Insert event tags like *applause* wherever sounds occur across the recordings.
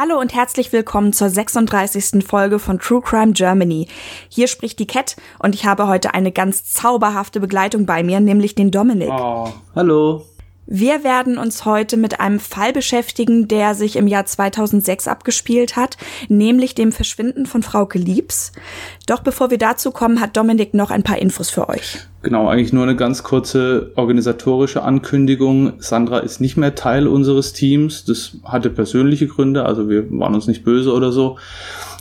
Hallo und herzlich willkommen zur 36. Folge von True Crime Germany. Hier spricht die Cat und ich habe heute eine ganz zauberhafte Begleitung bei mir, nämlich den Dominik. Oh, hallo. Wir werden uns heute mit einem Fall beschäftigen, der sich im Jahr 2006 abgespielt hat, nämlich dem Verschwinden von Frauke Liebs. Doch bevor wir dazu kommen, hat Dominik noch ein paar Infos für euch. Genau, eigentlich nur eine ganz kurze organisatorische Ankündigung. Sandra ist nicht mehr Teil unseres Teams. Das hatte persönliche Gründe, also wir waren uns nicht böse oder so.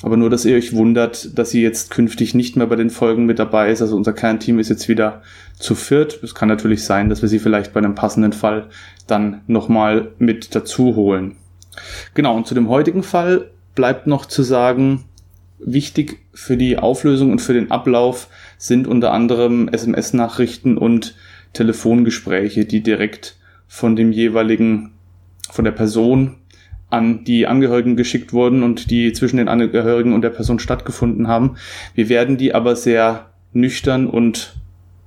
Aber nur, dass ihr euch wundert, dass sie jetzt künftig nicht mehr bei den Folgen mit dabei ist. Also unser Kernteam ist jetzt wieder zu viert. Es kann natürlich sein, dass wir sie vielleicht bei einem passenden Fall dann nochmal mit dazu holen. Genau, und zu dem heutigen Fall bleibt noch zu sagen, wichtig für die Auflösung und für den Ablauf sind unter anderem SMS-Nachrichten und Telefongespräche, die direkt von dem jeweiligen, von der Person an die Angehörigen geschickt wurden und die zwischen den Angehörigen und der Person stattgefunden haben. Wir werden die aber sehr nüchtern und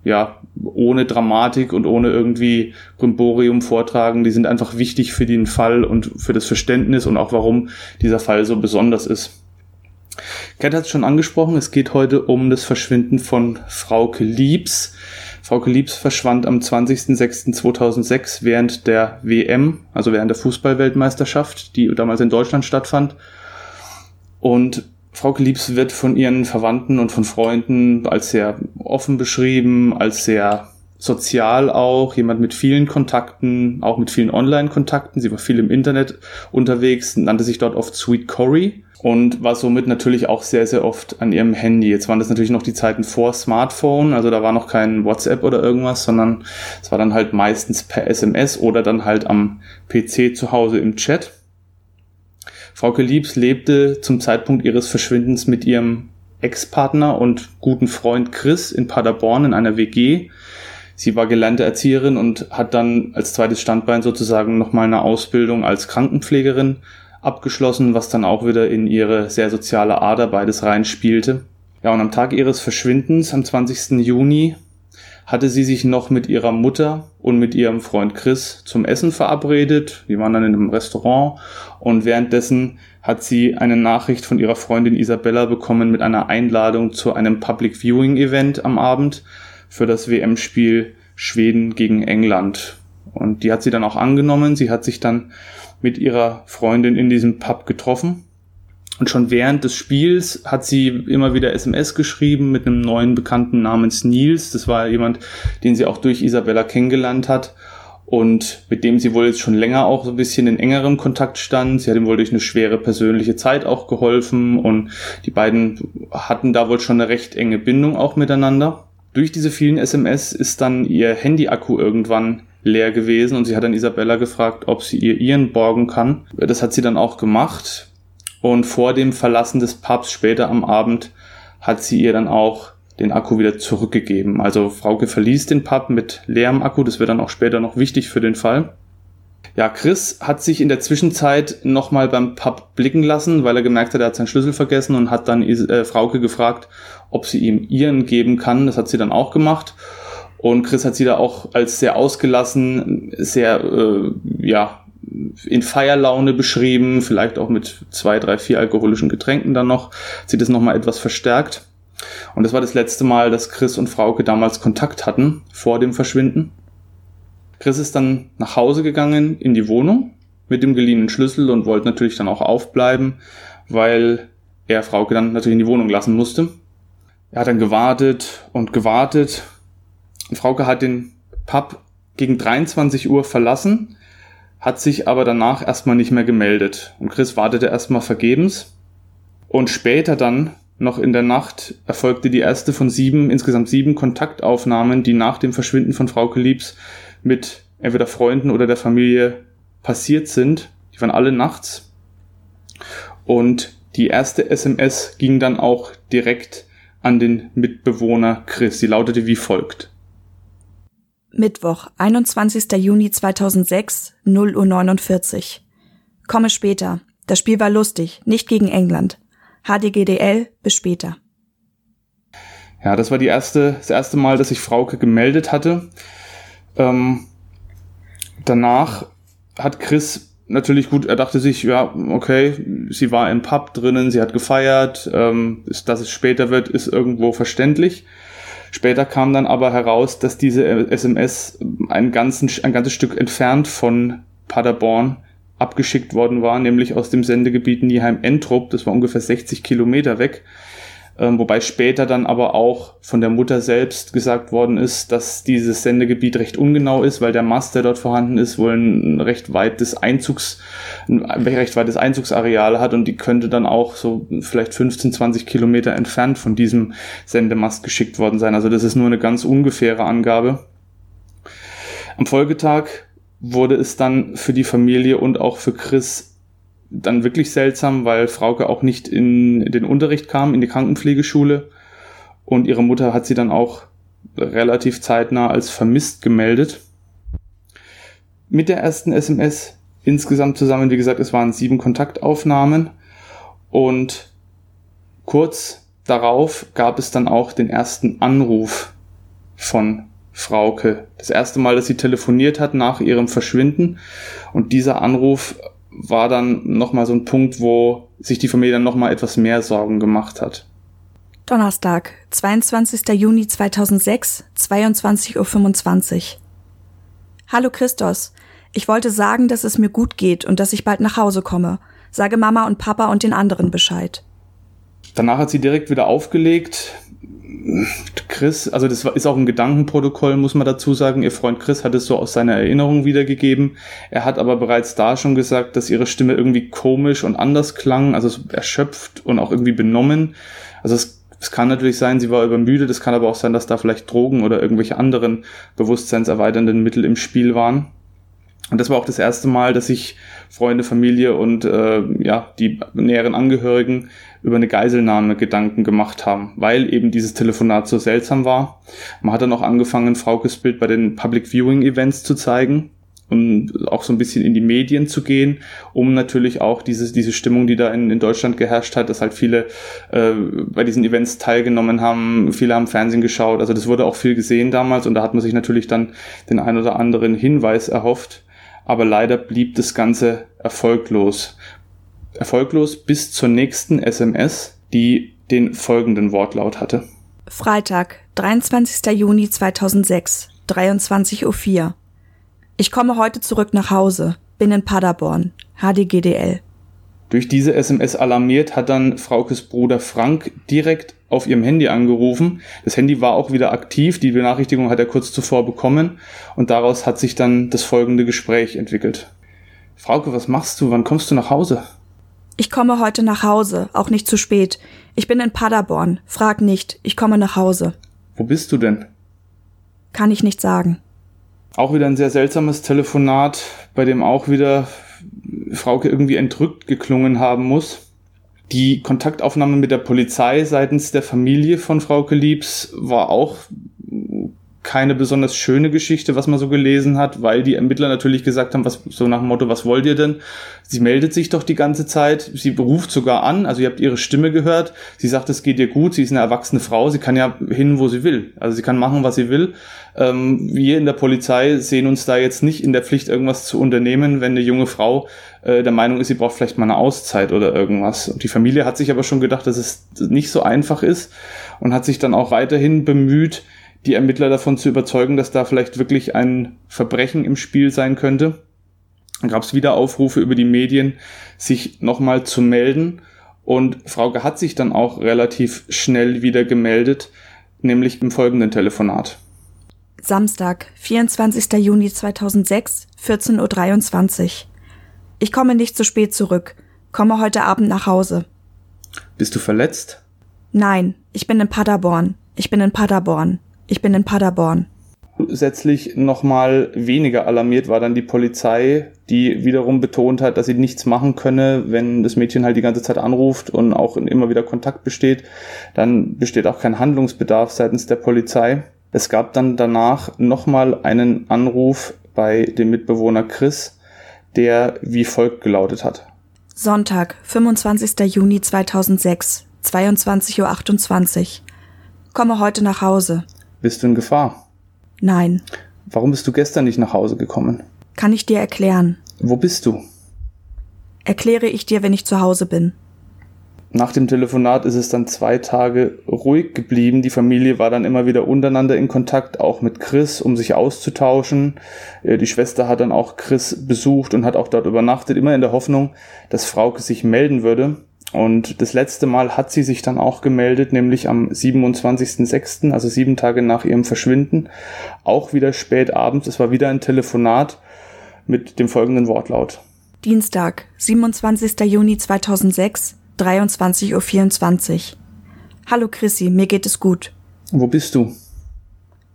ja, ohne Dramatik und ohne irgendwie Brimborium vortragen. Die sind einfach wichtig für den Fall und für das Verständnis und auch warum dieser Fall so besonders ist. Kat hat es schon angesprochen, es geht heute um das Verschwinden von Frauke Liebs. Frauke Liebs verschwand am 20.06.2006 während der WM, also während der Fußballweltmeisterschaft, die damals in Deutschland stattfand. Und Frauke Liebs wird von ihren Verwandten und von Freunden als sehr offen beschrieben, als sehr sozial auch, jemand mit vielen Kontakten, auch mit vielen Online-Kontakten. Sie war viel im Internet unterwegs, nannte sich dort oft Sweet Cory und war somit natürlich auch sehr, sehr oft an ihrem Handy. Jetzt waren das natürlich noch die Zeiten vor Smartphone, also da war noch kein WhatsApp oder irgendwas, sondern es war dann halt meistens per SMS oder dann halt am PC zu Hause im Chat. Frauke Liebs lebte zum Zeitpunkt ihres Verschwindens mit ihrem Ex-Partner und guten Freund Chris in Paderborn in einer WG. Sie war gelernte Erzieherin und hat dann als zweites Standbein sozusagen nochmal eine Ausbildung als Krankenpflegerin abgeschlossen, was dann auch wieder in ihre sehr soziale Ader beides reinspielte. Ja, und am Tag ihres Verschwindens, am 20. Juni, hatte sie sich noch mit ihrer Mutter und mit ihrem Freund Chris zum Essen verabredet. Die waren dann in einem Restaurant und währenddessen hat sie eine Nachricht von ihrer Freundin Isabella bekommen mit einer Einladung zu einem Public Viewing Event am Abend für das WM-Spiel Schweden gegen England. Und die hat sie dann auch angenommen. Sie hat sich dann mit ihrer Freundin in diesem Pub getroffen. Und schon während des Spiels hat sie immer wieder SMS geschrieben mit einem neuen Bekannten namens Nils. Das war jemand, den sie auch durch Isabella kennengelernt hat und mit dem sie wohl jetzt schon länger auch so ein bisschen in engerem Kontakt stand. Sie hat ihm wohl durch eine schwere persönliche Zeit auch geholfen und die beiden hatten da wohl schon eine recht enge Bindung auch miteinander. Durch diese vielen SMS ist dann ihr Handy-Akku irgendwann leer gewesen und sie hat dann Isabella gefragt, ob sie ihr ihren borgen kann. Das hat sie dann auch gemacht und vor dem Verlassen des Pubs später am Abend hat sie ihr dann auch den Akku wieder zurückgegeben. Also Frauke verließ den Pub mit leerem Akku, das wird dann auch später noch wichtig für den Fall. Ja, Chris hat sich in der Zwischenzeit nochmal beim Pub blicken lassen, weil er gemerkt hat, er hat seinen Schlüssel vergessen und hat dann äh, Frauke gefragt, ob sie ihm ihren geben kann. Das hat sie dann auch gemacht. Und Chris hat sie da auch als sehr ausgelassen, sehr, äh, ja, in Feierlaune beschrieben, vielleicht auch mit zwei, drei, vier alkoholischen Getränken dann noch. Sie das nochmal etwas verstärkt. Und das war das letzte Mal, dass Chris und Frauke damals Kontakt hatten vor dem Verschwinden. Chris ist dann nach Hause gegangen in die Wohnung mit dem geliehenen Schlüssel und wollte natürlich dann auch aufbleiben, weil er Frauke dann natürlich in die Wohnung lassen musste. Er hat dann gewartet und gewartet Frauke hat den Pub gegen 23 Uhr verlassen, hat sich aber danach erstmal nicht mehr gemeldet. Und Chris wartete erstmal vergebens. Und später dann, noch in der Nacht, erfolgte die erste von sieben, insgesamt sieben Kontaktaufnahmen, die nach dem Verschwinden von Frauke Liebs mit entweder Freunden oder der Familie passiert sind. Die waren alle nachts. Und die erste SMS ging dann auch direkt an den Mitbewohner Chris. Sie lautete wie folgt. Mittwoch, 21. Juni 2006, 0 Uhr 49. Komme später. Das Spiel war lustig, nicht gegen England. HDGDL, bis später. Ja, das war die erste, das erste Mal, dass ich Frauke gemeldet hatte. Ähm, danach hat Chris natürlich gut, er dachte sich, ja, okay, sie war im Pub drinnen, sie hat gefeiert, ähm, dass es später wird, ist irgendwo verständlich. Später kam dann aber heraus, dass diese SMS ein, ganzen, ein ganzes Stück entfernt von Paderborn abgeschickt worden war, nämlich aus dem Sendegebiet Nieheim-Entrup, das war ungefähr 60 Kilometer weg ähm, wobei später dann aber auch von der Mutter selbst gesagt worden ist, dass dieses Sendegebiet recht ungenau ist, weil der Mast, der dort vorhanden ist, wohl ein recht weites Einzugs, ein recht weites Einzugsareal hat und die könnte dann auch so vielleicht 15, 20 Kilometer entfernt von diesem Sendemast geschickt worden sein. Also das ist nur eine ganz ungefähre Angabe. Am Folgetag wurde es dann für die Familie und auch für Chris dann wirklich seltsam, weil Frauke auch nicht in den Unterricht kam, in die Krankenpflegeschule. Und ihre Mutter hat sie dann auch relativ zeitnah als vermisst gemeldet. Mit der ersten SMS insgesamt zusammen, wie gesagt, es waren sieben Kontaktaufnahmen. Und kurz darauf gab es dann auch den ersten Anruf von Frauke. Das erste Mal, dass sie telefoniert hat nach ihrem Verschwinden. Und dieser Anruf war dann nochmal so ein Punkt, wo sich die Familie dann nochmal etwas mehr Sorgen gemacht hat. Donnerstag, 22. Juni 2006, 22.25 Uhr. Hallo Christos. Ich wollte sagen, dass es mir gut geht und dass ich bald nach Hause komme. Sage Mama und Papa und den anderen Bescheid. Danach hat sie direkt wieder aufgelegt. Chris, also das ist auch ein Gedankenprotokoll, muss man dazu sagen. Ihr Freund Chris hat es so aus seiner Erinnerung wiedergegeben. Er hat aber bereits da schon gesagt, dass ihre Stimme irgendwie komisch und anders klang, also erschöpft und auch irgendwie benommen. Also es, es kann natürlich sein, sie war übermüdet, es kann aber auch sein, dass da vielleicht Drogen oder irgendwelche anderen bewusstseinserweiternden Mittel im Spiel waren. Und das war auch das erste Mal, dass sich Freunde, Familie und äh, ja die näheren Angehörigen über eine Geiselnahme Gedanken gemacht haben, weil eben dieses Telefonat so seltsam war. Man hat dann auch angefangen, Fraukes Bild bei den Public Viewing Events zu zeigen und auch so ein bisschen in die Medien zu gehen, um natürlich auch diese, diese Stimmung, die da in, in Deutschland geherrscht hat, dass halt viele äh, bei diesen Events teilgenommen haben, viele haben Fernsehen geschaut, also das wurde auch viel gesehen damals und da hat man sich natürlich dann den ein oder anderen Hinweis erhofft, aber leider blieb das Ganze erfolglos erfolglos bis zur nächsten SMS, die den folgenden Wortlaut hatte. Freitag, 23. Juni 2006, 23.04 Uhr. Ich komme heute zurück nach Hause, bin in Paderborn, HDGDL. Durch diese SMS alarmiert hat dann Fraukes Bruder Frank direkt auf ihrem Handy angerufen. Das Handy war auch wieder aktiv, die Benachrichtigung hat er kurz zuvor bekommen und daraus hat sich dann das folgende Gespräch entwickelt. Frauke, was machst du? Wann kommst du nach Hause? Ich komme heute nach Hause, auch nicht zu spät. Ich bin in Paderborn. Frag nicht, ich komme nach Hause. Wo bist du denn? Kann ich nicht sagen. Auch wieder ein sehr seltsames Telefonat, bei dem auch wieder Frauke irgendwie entrückt geklungen haben muss. Die Kontaktaufnahme mit der Polizei seitens der Familie von Frauke Liebs war auch keine besonders schöne Geschichte, was man so gelesen hat, weil die Ermittler natürlich gesagt haben, was so nach dem Motto, was wollt ihr denn? Sie meldet sich doch die ganze Zeit, sie ruft sogar an, also ihr habt ihre Stimme gehört, sie sagt, es geht ihr gut, sie ist eine erwachsene Frau, sie kann ja hin, wo sie will, also sie kann machen, was sie will. Ähm, wir in der Polizei sehen uns da jetzt nicht in der Pflicht, irgendwas zu unternehmen, wenn eine junge Frau äh, der Meinung ist, sie braucht vielleicht mal eine Auszeit oder irgendwas. Und die Familie hat sich aber schon gedacht, dass es nicht so einfach ist und hat sich dann auch weiterhin bemüht, die Ermittler davon zu überzeugen, dass da vielleicht wirklich ein Verbrechen im Spiel sein könnte. Dann gab es wieder Aufrufe über die Medien, sich nochmal zu melden. Und Frauke hat sich dann auch relativ schnell wieder gemeldet, nämlich im folgenden Telefonat. Samstag, 24. Juni 2006, 14.23 Uhr. Ich komme nicht zu spät zurück, komme heute Abend nach Hause. Bist du verletzt? Nein, ich bin in Paderborn. Ich bin in Paderborn. Ich bin in Paderborn. Zusätzlich nochmal weniger alarmiert war dann die Polizei, die wiederum betont hat, dass sie nichts machen könne, wenn das Mädchen halt die ganze Zeit anruft und auch immer wieder Kontakt besteht. Dann besteht auch kein Handlungsbedarf seitens der Polizei. Es gab dann danach nochmal einen Anruf bei dem Mitbewohner Chris, der wie folgt gelautet hat. Sonntag, 25. Juni 2006, 22.28 Uhr. Komme heute nach Hause. Bist du in Gefahr? Nein. Warum bist du gestern nicht nach Hause gekommen? Kann ich dir erklären. Wo bist du? Erkläre ich dir, wenn ich zu Hause bin. Nach dem Telefonat ist es dann zwei Tage ruhig geblieben. Die Familie war dann immer wieder untereinander in Kontakt, auch mit Chris, um sich auszutauschen. Äh, die Schwester hat dann auch Chris besucht und hat auch dort übernachtet, immer in der Hoffnung, dass Frauke sich melden würde. Und das letzte Mal hat sie sich dann auch gemeldet, nämlich am 27.06., also sieben Tage nach ihrem Verschwinden. Auch wieder spät abends. Es war wieder ein Telefonat mit dem folgenden Wortlaut. Dienstag, 27. Juni 2006, 23.24 Uhr. Hallo Chrissy, mir geht es gut. Wo bist du?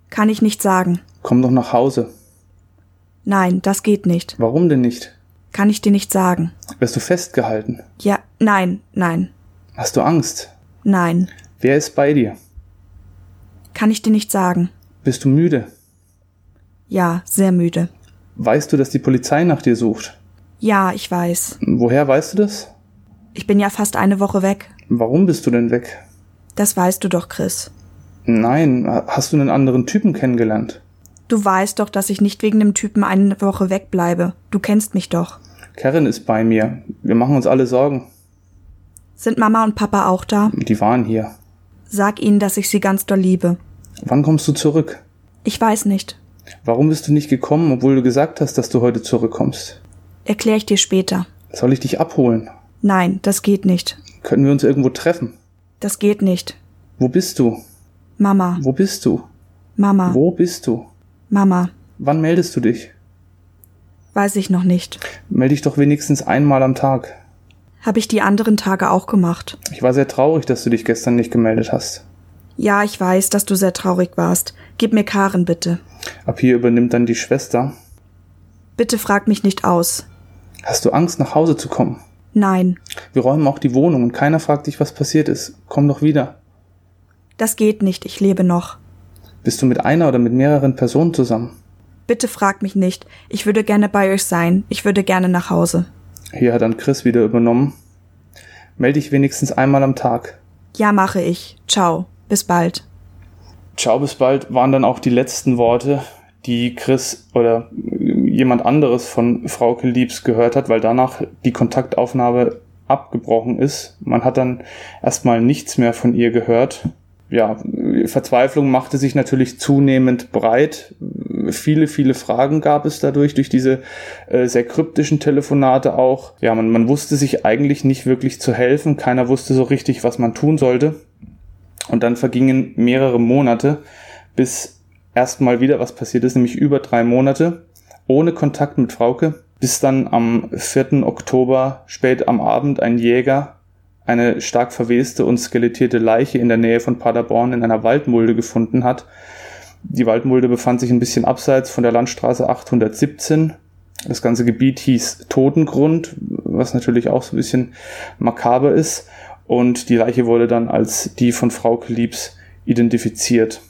Kann ich nicht sagen. Komm doch nach Hause. Nein, das geht nicht. Warum denn nicht? Kann ich dir nicht sagen. Wirst du festgehalten? Ja, nein, nein. Hast du Angst? Nein. Wer ist bei dir? Kann ich dir nicht sagen. Bist du müde? Ja, sehr müde. Weißt du, dass die Polizei nach dir sucht? Ja, ich weiß. Woher weißt du das? Ich bin ja fast eine Woche weg. Warum bist du denn weg? Das weißt du doch, Chris. Nein, hast du einen anderen Typen kennengelernt? Du weißt doch, dass ich nicht wegen dem Typen eine Woche wegbleibe. Du kennst mich doch. Karen ist bei mir. Wir machen uns alle Sorgen. Sind Mama und Papa auch da? Die waren hier. Sag ihnen, dass ich sie ganz doll liebe. Wann kommst du zurück? Ich weiß nicht. Warum bist du nicht gekommen, obwohl du gesagt hast, dass du heute zurückkommst? Erklär ich dir später. Soll ich dich abholen? Nein, das geht nicht. Können wir uns irgendwo treffen? Das geht nicht. Wo bist du? Mama. Wo bist du? Mama. Wo bist du? Mama. Wann meldest du dich? Weiß ich noch nicht. Melde dich doch wenigstens einmal am Tag. Habe ich die anderen Tage auch gemacht. Ich war sehr traurig, dass du dich gestern nicht gemeldet hast. Ja, ich weiß, dass du sehr traurig warst. Gib mir Karen bitte. Ab hier übernimmt dann die Schwester. Bitte frag mich nicht aus. Hast du Angst, nach Hause zu kommen? Nein. Wir räumen auch die Wohnung und keiner fragt dich, was passiert ist. Komm doch wieder. Das geht nicht, ich lebe noch. Bist du mit einer oder mit mehreren Personen zusammen? Bitte frag mich nicht. Ich würde gerne bei euch sein. Ich würde gerne nach Hause. Hier hat dann Chris wieder übernommen. Melde dich wenigstens einmal am Tag. Ja, mache ich. Ciao. Bis bald. Ciao, bis bald waren dann auch die letzten Worte, die Chris oder jemand anderes von Frauke Liebs gehört hat, weil danach die Kontaktaufnahme abgebrochen ist. Man hat dann erstmal nichts mehr von ihr gehört. Ja, Verzweiflung machte sich natürlich zunehmend breit. Viele, viele Fragen gab es dadurch, durch diese äh, sehr kryptischen Telefonate auch. Ja, man, man wusste sich eigentlich nicht wirklich zu helfen. Keiner wusste so richtig, was man tun sollte. Und dann vergingen mehrere Monate, bis erstmal wieder was passiert ist, nämlich über drei Monate ohne Kontakt mit Frauke, bis dann am 4. Oktober spät am Abend ein Jäger eine stark verweste und skelettierte Leiche in der Nähe von Paderborn in einer Waldmulde gefunden hat. Die Waldmulde befand sich ein bisschen abseits von der Landstraße 817. Das ganze Gebiet hieß Totengrund, was natürlich auch so ein bisschen makaber ist. Und die Leiche wurde dann als die von Frau Liebs identifiziert.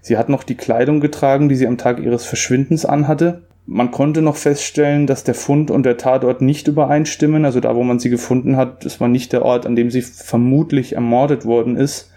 Sie hat noch die Kleidung getragen, die sie am Tag ihres Verschwindens anhatte. Man konnte noch feststellen, dass der Fund und der Tatort nicht übereinstimmen. Also da, wo man sie gefunden hat, das war nicht der Ort, an dem sie vermutlich ermordet worden ist.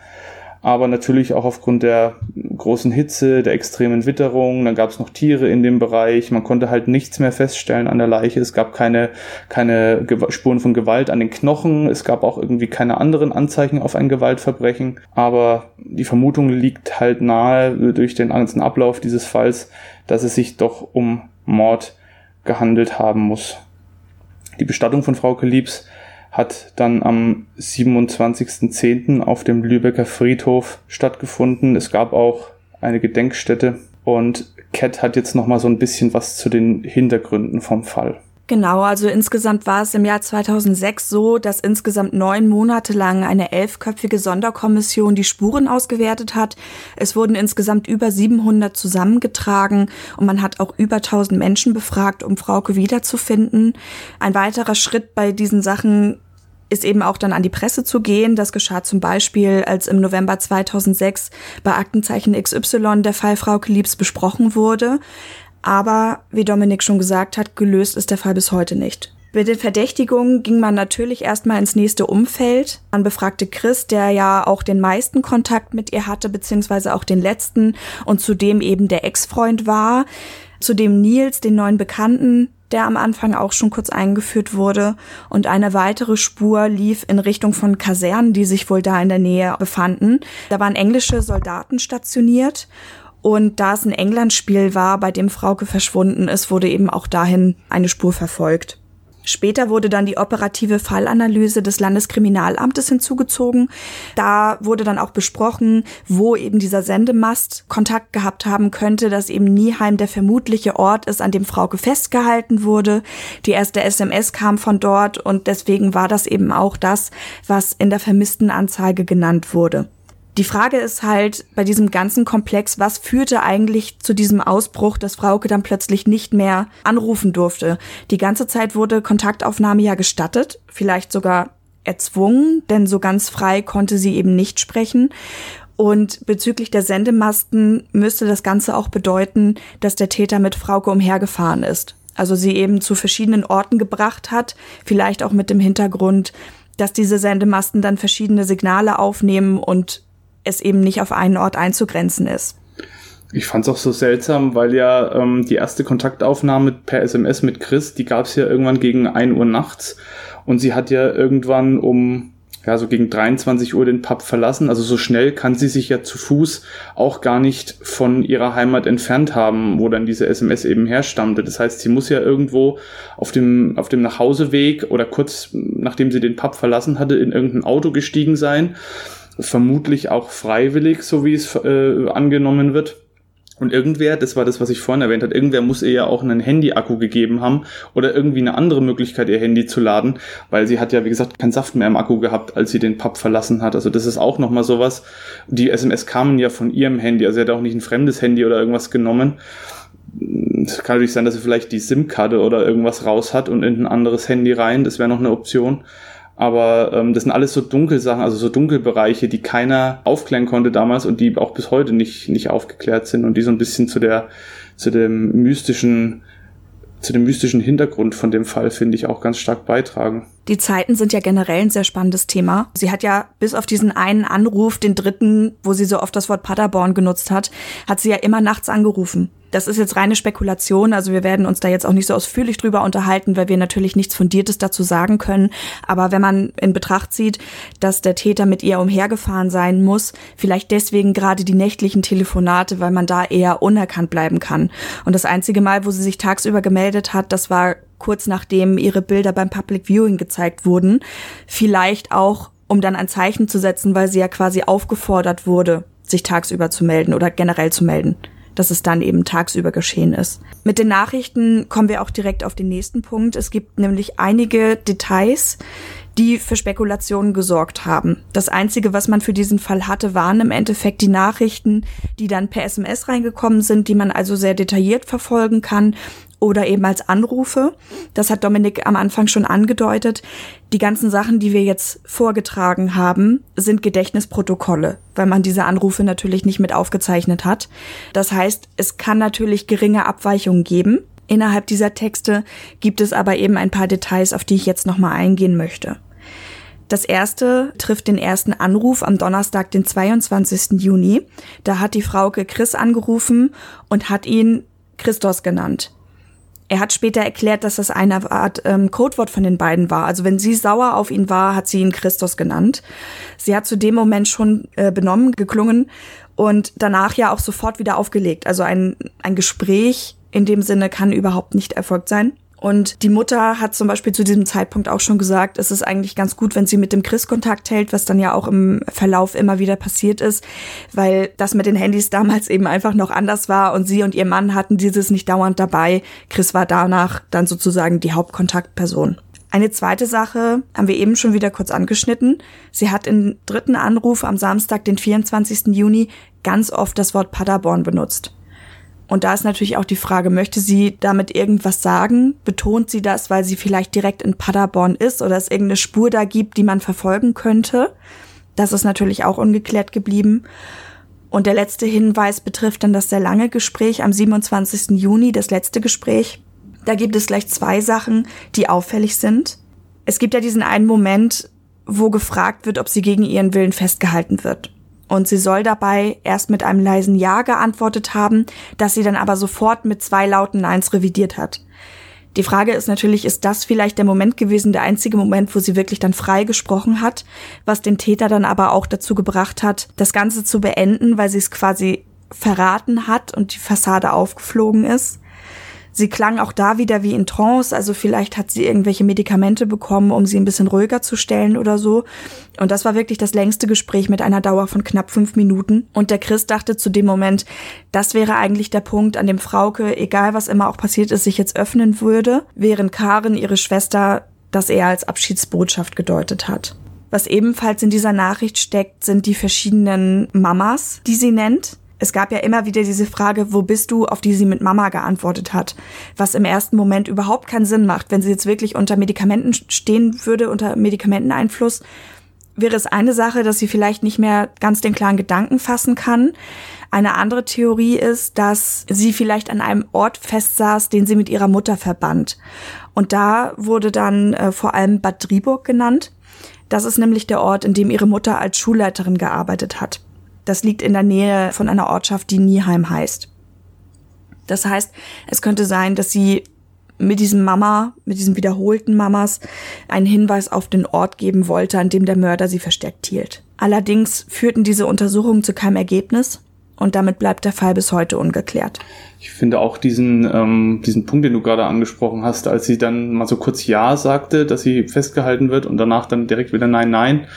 Aber natürlich auch aufgrund der großen Hitze, der extremen Witterung, dann gab es noch Tiere in dem Bereich. Man konnte halt nichts mehr feststellen an der Leiche. Es gab keine, keine Spuren von Gewalt an den Knochen. Es gab auch irgendwie keine anderen Anzeichen auf ein Gewaltverbrechen. Aber die Vermutung liegt halt nahe durch den ganzen Ablauf dieses Falls, dass es sich doch um Mord gehandelt haben muss. Die Bestattung von Frau Liebs hat dann am 27.10. auf dem Lübecker Friedhof stattgefunden. Es gab auch eine Gedenkstätte und Cat hat jetzt noch mal so ein bisschen was zu den Hintergründen vom Fall. Genau, also insgesamt war es im Jahr 2006 so, dass insgesamt neun Monate lang eine elfköpfige Sonderkommission die Spuren ausgewertet hat. Es wurden insgesamt über 700 zusammengetragen und man hat auch über 1000 Menschen befragt, um Frauke wiederzufinden. Ein weiterer Schritt bei diesen Sachen ist eben auch dann an die Presse zu gehen. Das geschah zum Beispiel, als im November 2006 bei Aktenzeichen XY der Fall Frauke Liebs besprochen wurde. Aber wie Dominik schon gesagt hat, gelöst ist der Fall bis heute nicht. Mit den Verdächtigungen ging man natürlich erstmal ins nächste Umfeld. Man befragte Chris, der ja auch den meisten Kontakt mit ihr hatte, beziehungsweise auch den letzten und zudem eben der Ex-Freund war. Zudem Nils, den neuen Bekannten, der am Anfang auch schon kurz eingeführt wurde. Und eine weitere Spur lief in Richtung von Kasernen, die sich wohl da in der Nähe befanden. Da waren englische Soldaten stationiert. Und da es ein Englandspiel war, bei dem Frauke verschwunden ist, wurde eben auch dahin eine Spur verfolgt. Später wurde dann die operative Fallanalyse des Landeskriminalamtes hinzugezogen. Da wurde dann auch besprochen, wo eben dieser Sendemast Kontakt gehabt haben könnte, dass eben Nieheim der vermutliche Ort ist, an dem Frauke festgehalten wurde. Die erste SMS kam von dort und deswegen war das eben auch das, was in der vermissten Anzeige genannt wurde. Die Frage ist halt bei diesem ganzen Komplex, was führte eigentlich zu diesem Ausbruch, dass Frauke dann plötzlich nicht mehr anrufen durfte? Die ganze Zeit wurde Kontaktaufnahme ja gestattet, vielleicht sogar erzwungen, denn so ganz frei konnte sie eben nicht sprechen. Und bezüglich der Sendemasten müsste das Ganze auch bedeuten, dass der Täter mit Frauke umhergefahren ist. Also sie eben zu verschiedenen Orten gebracht hat, vielleicht auch mit dem Hintergrund, dass diese Sendemasten dann verschiedene Signale aufnehmen und es eben nicht auf einen Ort einzugrenzen ist. Ich fand es auch so seltsam, weil ja ähm, die erste Kontaktaufnahme per SMS mit Chris, die gab es ja irgendwann gegen 1 Uhr nachts und sie hat ja irgendwann um ja, so gegen 23 Uhr den Pub verlassen. Also so schnell kann sie sich ja zu Fuß auch gar nicht von ihrer Heimat entfernt haben, wo dann diese SMS eben herstammte. Das heißt, sie muss ja irgendwo auf dem, auf dem Nachhauseweg oder kurz nachdem sie den Pub verlassen hatte, in irgendein Auto gestiegen sein vermutlich auch freiwillig, so wie es äh, angenommen wird. Und irgendwer, das war das, was ich vorhin erwähnt habe, irgendwer muss ihr ja auch einen Handy-Akku gegeben haben oder irgendwie eine andere Möglichkeit, ihr Handy zu laden, weil sie hat ja, wie gesagt, keinen Saft mehr im Akku gehabt, als sie den Pub verlassen hat. Also das ist auch nochmal sowas. Die SMS kamen ja von ihrem Handy, also sie hat auch nicht ein fremdes Handy oder irgendwas genommen. Es kann natürlich sein, dass sie vielleicht die SIM-Karte oder irgendwas raus hat und in ein anderes Handy rein. Das wäre noch eine Option. Aber ähm, das sind alles so Dunkelsachen, also so Dunkelbereiche, die keiner aufklären konnte damals und die auch bis heute nicht, nicht aufgeklärt sind und die so ein bisschen zu der, zu dem mystischen, zu dem mystischen Hintergrund von dem Fall, finde ich, auch ganz stark beitragen. Die Zeiten sind ja generell ein sehr spannendes Thema. Sie hat ja bis auf diesen einen Anruf, den dritten, wo sie so oft das Wort Paderborn genutzt hat, hat sie ja immer nachts angerufen. Das ist jetzt reine Spekulation, also wir werden uns da jetzt auch nicht so ausführlich drüber unterhalten, weil wir natürlich nichts Fundiertes dazu sagen können. Aber wenn man in Betracht zieht, dass der Täter mit ihr umhergefahren sein muss, vielleicht deswegen gerade die nächtlichen Telefonate, weil man da eher unerkannt bleiben kann. Und das einzige Mal, wo sie sich tagsüber gemeldet hat, das war kurz nachdem ihre Bilder beim Public Viewing gezeigt wurden. Vielleicht auch, um dann ein Zeichen zu setzen, weil sie ja quasi aufgefordert wurde, sich tagsüber zu melden oder generell zu melden dass es dann eben tagsüber geschehen ist. Mit den Nachrichten kommen wir auch direkt auf den nächsten Punkt. Es gibt nämlich einige Details, die für Spekulationen gesorgt haben. Das Einzige, was man für diesen Fall hatte, waren im Endeffekt die Nachrichten, die dann per SMS reingekommen sind, die man also sehr detailliert verfolgen kann oder eben als Anrufe. Das hat Dominik am Anfang schon angedeutet. Die ganzen Sachen, die wir jetzt vorgetragen haben, sind Gedächtnisprotokolle, weil man diese Anrufe natürlich nicht mit aufgezeichnet hat. Das heißt, es kann natürlich geringe Abweichungen geben. Innerhalb dieser Texte gibt es aber eben ein paar Details, auf die ich jetzt nochmal eingehen möchte. Das erste trifft den ersten Anruf am Donnerstag, den 22. Juni. Da hat die Frauke Chris angerufen und hat ihn Christos genannt. Er hat später erklärt, dass das eine Art ähm, Codewort von den beiden war. Also wenn sie sauer auf ihn war, hat sie ihn Christus genannt. Sie hat zu dem Moment schon äh, benommen, geklungen und danach ja auch sofort wieder aufgelegt. Also ein, ein Gespräch in dem Sinne kann überhaupt nicht erfolgt sein. Und die Mutter hat zum Beispiel zu diesem Zeitpunkt auch schon gesagt, es ist eigentlich ganz gut, wenn sie mit dem Chris Kontakt hält, was dann ja auch im Verlauf immer wieder passiert ist, weil das mit den Handys damals eben einfach noch anders war und sie und ihr Mann hatten dieses nicht dauernd dabei. Chris war danach dann sozusagen die Hauptkontaktperson. Eine zweite Sache haben wir eben schon wieder kurz angeschnitten. Sie hat im dritten Anruf am Samstag, den 24. Juni, ganz oft das Wort Paderborn benutzt. Und da ist natürlich auch die Frage, möchte sie damit irgendwas sagen? Betont sie das, weil sie vielleicht direkt in Paderborn ist oder es irgendeine Spur da gibt, die man verfolgen könnte? Das ist natürlich auch ungeklärt geblieben. Und der letzte Hinweis betrifft dann das sehr lange Gespräch am 27. Juni, das letzte Gespräch. Da gibt es gleich zwei Sachen, die auffällig sind. Es gibt ja diesen einen Moment, wo gefragt wird, ob sie gegen ihren Willen festgehalten wird und sie soll dabei erst mit einem leisen Ja geantwortet haben, das sie dann aber sofort mit zwei lauten Neins revidiert hat. Die Frage ist natürlich, ist das vielleicht der Moment gewesen, der einzige Moment, wo sie wirklich dann frei gesprochen hat, was den Täter dann aber auch dazu gebracht hat, das Ganze zu beenden, weil sie es quasi verraten hat und die Fassade aufgeflogen ist. Sie klang auch da wieder wie in Trance, also vielleicht hat sie irgendwelche Medikamente bekommen, um sie ein bisschen ruhiger zu stellen oder so. Und das war wirklich das längste Gespräch mit einer Dauer von knapp fünf Minuten. Und der Chris dachte zu dem Moment, das wäre eigentlich der Punkt, an dem Frauke, egal was immer auch passiert ist, sich jetzt öffnen würde, während Karen, ihre Schwester, das eher als Abschiedsbotschaft gedeutet hat. Was ebenfalls in dieser Nachricht steckt, sind die verschiedenen Mamas, die sie nennt es gab ja immer wieder diese Frage, wo bist du, auf die sie mit Mama geantwortet hat, was im ersten Moment überhaupt keinen Sinn macht. Wenn sie jetzt wirklich unter Medikamenten stehen würde, unter Medikamenteneinfluss, wäre es eine Sache, dass sie vielleicht nicht mehr ganz den klaren Gedanken fassen kann. Eine andere Theorie ist, dass sie vielleicht an einem Ort festsaß, den sie mit ihrer Mutter verband. Und da wurde dann äh, vor allem Bad Driburg genannt. Das ist nämlich der Ort, in dem ihre Mutter als Schulleiterin gearbeitet hat. Das liegt in der Nähe von einer Ortschaft, die Nieheim heißt. Das heißt, es könnte sein, dass sie mit diesem Mama, mit diesen wiederholten Mamas, einen Hinweis auf den Ort geben wollte, an dem der Mörder sie versteckt hielt. Allerdings führten diese Untersuchungen zu keinem Ergebnis und damit bleibt der Fall bis heute ungeklärt. Ich finde auch diesen, ähm, diesen Punkt, den du gerade angesprochen hast, als sie dann mal so kurz Ja sagte, dass sie festgehalten wird und danach dann direkt wieder Nein, Nein.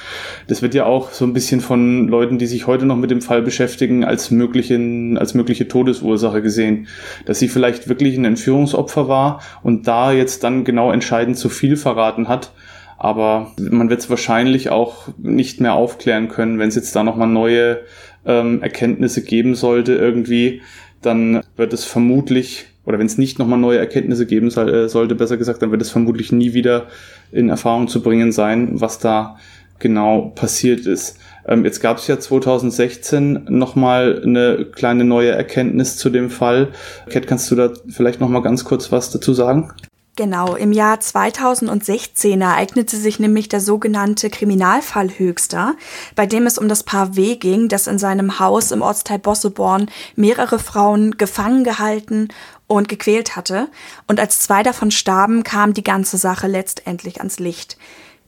Das wird ja auch so ein bisschen von Leuten, die sich heute noch mit dem Fall beschäftigen, als, möglichen, als mögliche Todesursache gesehen. Dass sie vielleicht wirklich ein Entführungsopfer war und da jetzt dann genau entscheidend zu viel verraten hat. Aber man wird es wahrscheinlich auch nicht mehr aufklären können, wenn es jetzt da nochmal neue ähm, Erkenntnisse geben sollte irgendwie, dann wird es vermutlich, oder wenn es nicht nochmal neue Erkenntnisse geben soll, äh, sollte, besser gesagt, dann wird es vermutlich nie wieder in Erfahrung zu bringen sein, was da genau passiert ist. Ähm, jetzt gab es ja 2016 nochmal eine kleine neue Erkenntnis zu dem Fall. Kat, kannst du da vielleicht nochmal ganz kurz was dazu sagen? Genau, im Jahr 2016 ereignete sich nämlich der sogenannte Kriminalfall Höchster, bei dem es um das Paar W ging, das in seinem Haus im Ortsteil Bosseborn mehrere Frauen gefangen gehalten und gequält hatte. Und als zwei davon starben, kam die ganze Sache letztendlich ans Licht.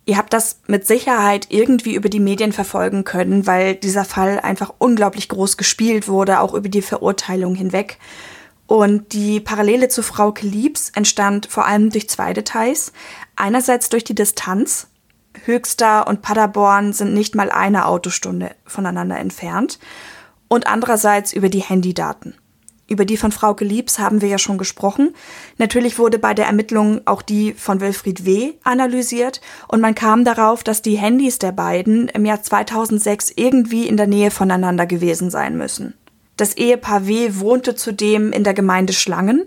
Ihr habt das mit Sicherheit irgendwie über die Medien verfolgen können, weil dieser Fall einfach unglaublich groß gespielt wurde, auch über die Verurteilung hinweg. Und die Parallele zu Frauke Liebs entstand vor allem durch zwei Details. Einerseits durch die Distanz. Höchster und Paderborn sind nicht mal eine Autostunde voneinander entfernt. Und andererseits über die Handydaten. Über die von Frauke Liebs haben wir ja schon gesprochen. Natürlich wurde bei der Ermittlung auch die von Wilfried W. analysiert und man kam darauf, dass die Handys der beiden im Jahr 2006 irgendwie in der Nähe voneinander gewesen sein müssen. Das Ehepaar W. wohnte zudem in der Gemeinde Schlangen,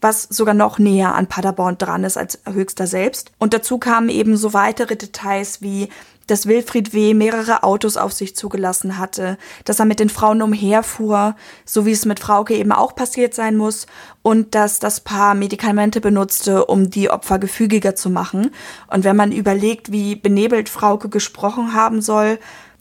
was sogar noch näher an Paderborn dran ist als Höchster selbst. Und dazu kamen eben so weitere Details wie dass Wilfried W. mehrere Autos auf sich zugelassen hatte, dass er mit den Frauen umherfuhr, so wie es mit Frauke eben auch passiert sein muss, und dass das Paar Medikamente benutzte, um die Opfer gefügiger zu machen. Und wenn man überlegt, wie benebelt Frauke gesprochen haben soll,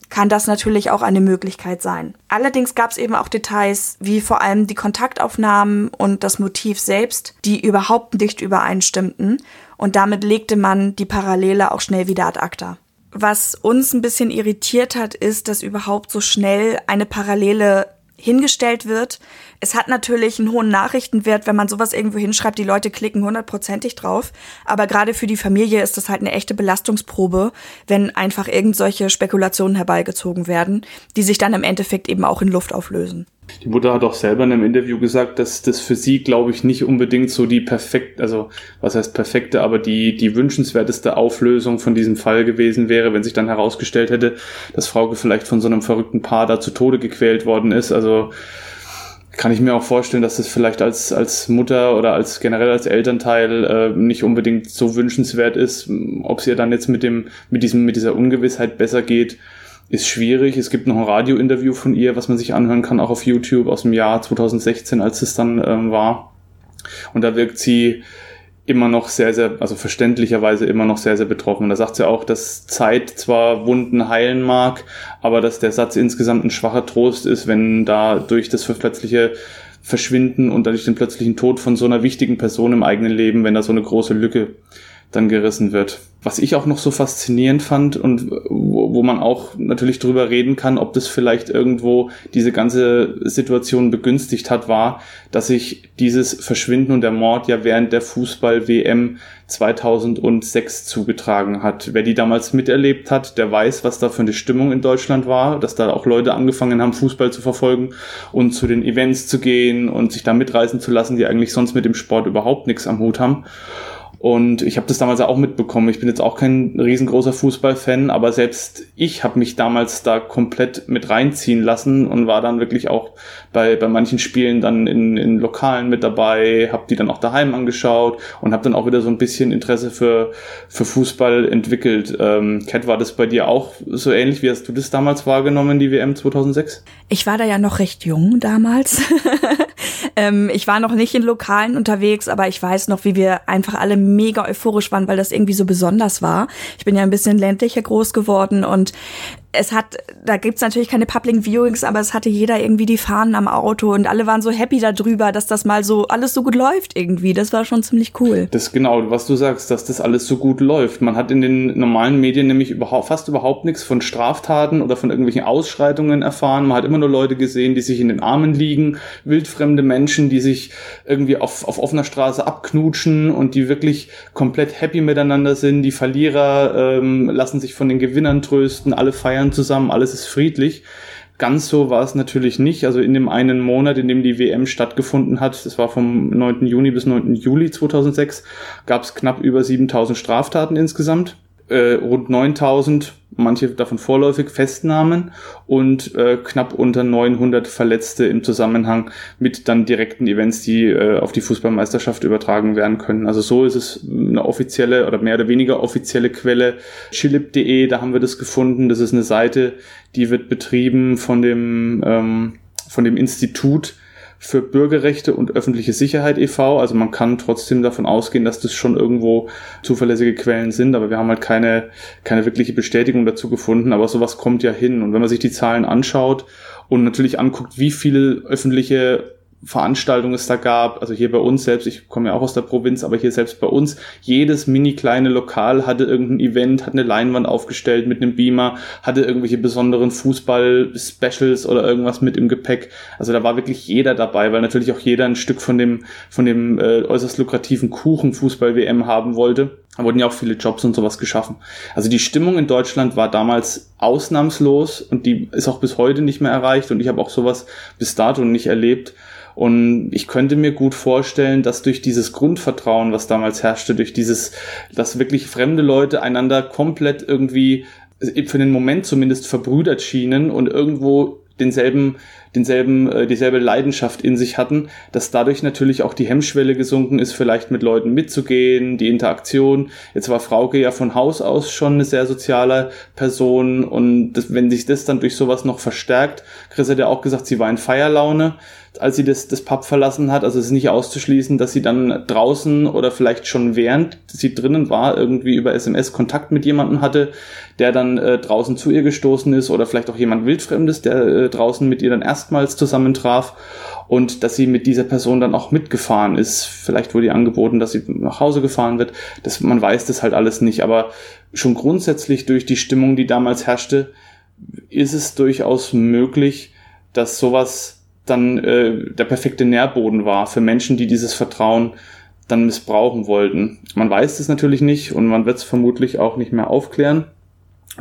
kann das natürlich auch eine Möglichkeit sein. Allerdings gab es eben auch Details, wie vor allem die Kontaktaufnahmen und das Motiv selbst, die überhaupt nicht übereinstimmten und damit legte man die Parallele auch schnell wieder ad acta. Was uns ein bisschen irritiert hat, ist, dass überhaupt so schnell eine Parallele hingestellt wird. Es hat natürlich einen hohen Nachrichtenwert, wenn man sowas irgendwo hinschreibt. Die Leute klicken hundertprozentig drauf. Aber gerade für die Familie ist das halt eine echte Belastungsprobe, wenn einfach irgendwelche Spekulationen herbeigezogen werden, die sich dann im Endeffekt eben auch in Luft auflösen. Die Mutter hat auch selber in einem Interview gesagt, dass das für sie, glaube ich, nicht unbedingt so die perfekt, also was heißt perfekte, aber die, die wünschenswerteste Auflösung von diesem Fall gewesen wäre, wenn sich dann herausgestellt hätte, dass Frauke vielleicht von so einem verrückten Paar da zu Tode gequält worden ist. Also kann ich mir auch vorstellen, dass das vielleicht als, als Mutter oder als generell als Elternteil äh, nicht unbedingt so wünschenswert ist, ob es ihr dann jetzt mit dem, mit diesem, mit dieser Ungewissheit besser geht ist schwierig. Es gibt noch ein Radiointerview von ihr, was man sich anhören kann, auch auf YouTube aus dem Jahr 2016, als es dann ähm, war. Und da wirkt sie immer noch sehr, sehr, also verständlicherweise immer noch sehr, sehr betroffen. Da sagt sie auch, dass Zeit zwar Wunden heilen mag, aber dass der Satz insgesamt ein schwacher Trost ist, wenn da durch das plötzliche verschwinden und dadurch den plötzlichen Tod von so einer wichtigen Person im eigenen Leben, wenn da so eine große Lücke dann gerissen wird. Was ich auch noch so faszinierend fand und wo, wo, man auch natürlich drüber reden kann, ob das vielleicht irgendwo diese ganze Situation begünstigt hat, war, dass sich dieses Verschwinden und der Mord ja während der Fußball-WM 2006 zugetragen hat. Wer die damals miterlebt hat, der weiß, was da für eine Stimmung in Deutschland war, dass da auch Leute angefangen haben, Fußball zu verfolgen und zu den Events zu gehen und sich da mitreißen zu lassen, die eigentlich sonst mit dem Sport überhaupt nichts am Hut haben. Und ich habe das damals auch mitbekommen. Ich bin jetzt auch kein riesengroßer Fußballfan, aber selbst ich habe mich damals da komplett mit reinziehen lassen und war dann wirklich auch bei, bei manchen Spielen dann in, in Lokalen mit dabei, habe die dann auch daheim angeschaut und habe dann auch wieder so ein bisschen Interesse für, für Fußball entwickelt. Ähm, Kat, war das bei dir auch so ähnlich? Wie hast du das damals wahrgenommen, die WM 2006? Ich war da ja noch recht jung damals. *laughs* ähm, ich war noch nicht in Lokalen unterwegs, aber ich weiß noch, wie wir einfach alle mega euphorisch waren, weil das irgendwie so besonders war. Ich bin ja ein bisschen ländlicher groß geworden und es hat, da gibt's natürlich keine Public Viewings, aber es hatte jeder irgendwie die Fahnen am Auto und alle waren so happy darüber, dass das mal so alles so gut läuft irgendwie. Das war schon ziemlich cool. Das genau, was du sagst, dass das alles so gut läuft. Man hat in den normalen Medien nämlich überhaupt, fast überhaupt nichts von Straftaten oder von irgendwelchen Ausschreitungen erfahren. Man hat immer nur Leute gesehen, die sich in den Armen liegen, wildfremde Menschen, die sich irgendwie auf, auf offener Straße abknutschen und die wirklich komplett happy miteinander sind. Die Verlierer ähm, lassen sich von den Gewinnern trösten, alle feiern feiern zusammen, alles ist friedlich. Ganz so war es natürlich nicht. Also in dem einen Monat, in dem die WM stattgefunden hat, das war vom 9. Juni bis 9. Juli 2006, gab es knapp über 7000 Straftaten insgesamt. Äh, rund 9000 manche davon vorläufig Festnahmen und äh, knapp unter 900 Verletzte im Zusammenhang mit dann direkten Events, die äh, auf die Fußballmeisterschaft übertragen werden können. Also so ist es eine offizielle oder mehr oder weniger offizielle Quelle. chilip.de, da haben wir das gefunden. Das ist eine Seite, die wird betrieben von dem, ähm, von dem Institut für Bürgerrechte und öffentliche Sicherheit e.V. Also man kann trotzdem davon ausgehen, dass das schon irgendwo zuverlässige Quellen sind, aber wir haben halt keine, keine wirkliche Bestätigung dazu gefunden. Aber sowas kommt ja hin. Und wenn man sich die Zahlen anschaut und natürlich anguckt, wie viele öffentliche Veranstaltungen es da gab, also hier bei uns selbst, ich komme ja auch aus der Provinz, aber hier selbst bei uns, jedes mini kleine Lokal hatte irgendein Event, hat eine Leinwand aufgestellt mit einem Beamer, hatte irgendwelche besonderen Fußball-Specials oder irgendwas mit im Gepäck. Also da war wirklich jeder dabei, weil natürlich auch jeder ein Stück von dem, von dem äh, äußerst lukrativen Kuchen Fußball-WM haben wollte. Da wurden ja auch viele Jobs und sowas geschaffen. Also die Stimmung in Deutschland war damals ausnahmslos und die ist auch bis heute nicht mehr erreicht und ich habe auch sowas bis dato nicht erlebt. Und ich könnte mir gut vorstellen, dass durch dieses Grundvertrauen, was damals herrschte, durch dieses, dass wirklich fremde Leute einander komplett irgendwie für den Moment zumindest verbrüdert schienen und irgendwo denselben, denselben, äh, dieselbe Leidenschaft in sich hatten, dass dadurch natürlich auch die Hemmschwelle gesunken ist, vielleicht mit Leuten mitzugehen, die Interaktion. Jetzt war Frauke ja von Haus aus schon eine sehr soziale Person und das, wenn sich das dann durch sowas noch verstärkt, Chris hat ja auch gesagt, sie war in Feierlaune als sie das, das Pub verlassen hat. Also es ist nicht auszuschließen, dass sie dann draußen oder vielleicht schon während sie drinnen war, irgendwie über SMS Kontakt mit jemandem hatte, der dann äh, draußen zu ihr gestoßen ist oder vielleicht auch jemand Wildfremdes, der äh, draußen mit ihr dann erstmals zusammentraf und dass sie mit dieser Person dann auch mitgefahren ist. Vielleicht wurde ihr angeboten, dass sie nach Hause gefahren wird. Das, man weiß das halt alles nicht, aber schon grundsätzlich durch die Stimmung, die damals herrschte, ist es durchaus möglich, dass sowas dann äh, der perfekte Nährboden war für Menschen, die dieses Vertrauen dann missbrauchen wollten. Man weiß es natürlich nicht und man wird es vermutlich auch nicht mehr aufklären.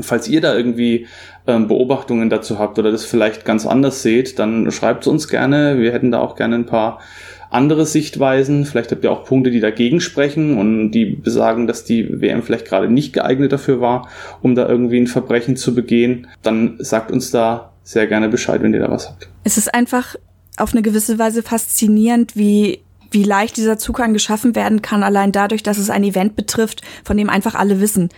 Falls ihr da irgendwie ähm, Beobachtungen dazu habt oder das vielleicht ganz anders seht, dann schreibt es uns gerne. Wir hätten da auch gerne ein paar andere Sichtweisen. Vielleicht habt ihr auch Punkte, die dagegen sprechen und die besagen, dass die WM vielleicht gerade nicht geeignet dafür war, um da irgendwie ein Verbrechen zu begehen. Dann sagt uns da sehr gerne Bescheid, wenn ihr da was habt. Es ist einfach auf eine gewisse Weise faszinierend, wie wie leicht dieser Zugang geschaffen werden kann, allein dadurch, dass es ein Event betrifft, von dem einfach alle wissen.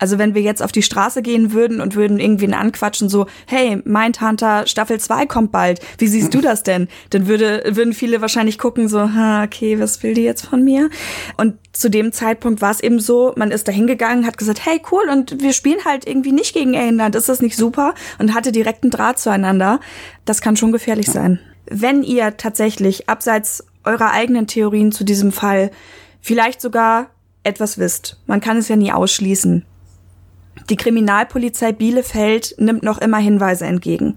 Also wenn wir jetzt auf die Straße gehen würden und würden irgendwen anquatschen, so, hey, Mindhunter Staffel 2 kommt bald, wie siehst du *laughs* das denn? Dann würde, würden viele wahrscheinlich gucken, so, ha, okay, was will die jetzt von mir? Und zu dem Zeitpunkt war es eben so, man ist da hingegangen, hat gesagt, hey, cool, und wir spielen halt irgendwie nicht gegen England, ist das nicht super? Und hatte direkten Draht zueinander. Das kann schon gefährlich sein wenn ihr tatsächlich abseits eurer eigenen Theorien zu diesem Fall vielleicht sogar etwas wisst, man kann es ja nie ausschließen. Die Kriminalpolizei Bielefeld nimmt noch immer Hinweise entgegen.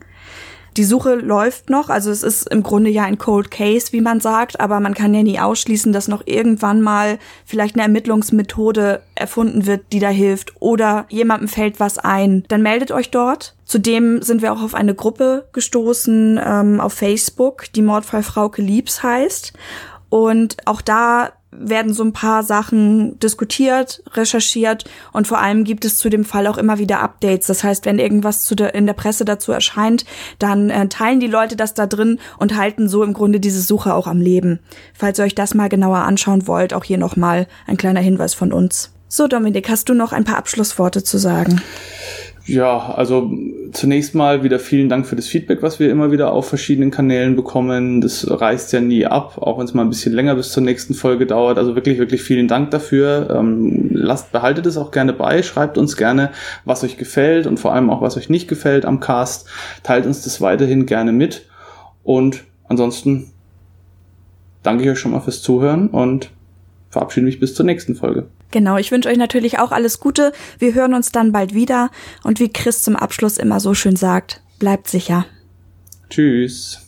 Die Suche läuft noch, also es ist im Grunde ja ein Cold Case, wie man sagt, aber man kann ja nie ausschließen, dass noch irgendwann mal vielleicht eine Ermittlungsmethode erfunden wird, die da hilft oder jemandem fällt was ein. Dann meldet euch dort. Zudem sind wir auch auf eine Gruppe gestoßen ähm, auf Facebook, die Mordfall Frauke Liebs heißt. Und auch da werden so ein paar Sachen diskutiert, recherchiert und vor allem gibt es zu dem Fall auch immer wieder Updates. Das heißt, wenn irgendwas der, in der Presse dazu erscheint, dann äh, teilen die Leute das da drin und halten so im Grunde diese Suche auch am Leben. Falls ihr euch das mal genauer anschauen wollt, auch hier nochmal ein kleiner Hinweis von uns. So, Dominik, hast du noch ein paar Abschlussworte zu sagen? Ja, also zunächst mal wieder vielen Dank für das Feedback, was wir immer wieder auf verschiedenen Kanälen bekommen. Das reißt ja nie ab, auch wenn es mal ein bisschen länger bis zur nächsten Folge dauert. Also wirklich, wirklich vielen Dank dafür. Ähm, lasst, behaltet es auch gerne bei, schreibt uns gerne, was euch gefällt und vor allem auch, was euch nicht gefällt am Cast. Teilt uns das weiterhin gerne mit. Und ansonsten danke ich euch schon mal fürs Zuhören und verabschiede mich bis zur nächsten Folge. Genau, ich wünsche euch natürlich auch alles Gute. Wir hören uns dann bald wieder. Und wie Chris zum Abschluss immer so schön sagt, bleibt sicher. Tschüss.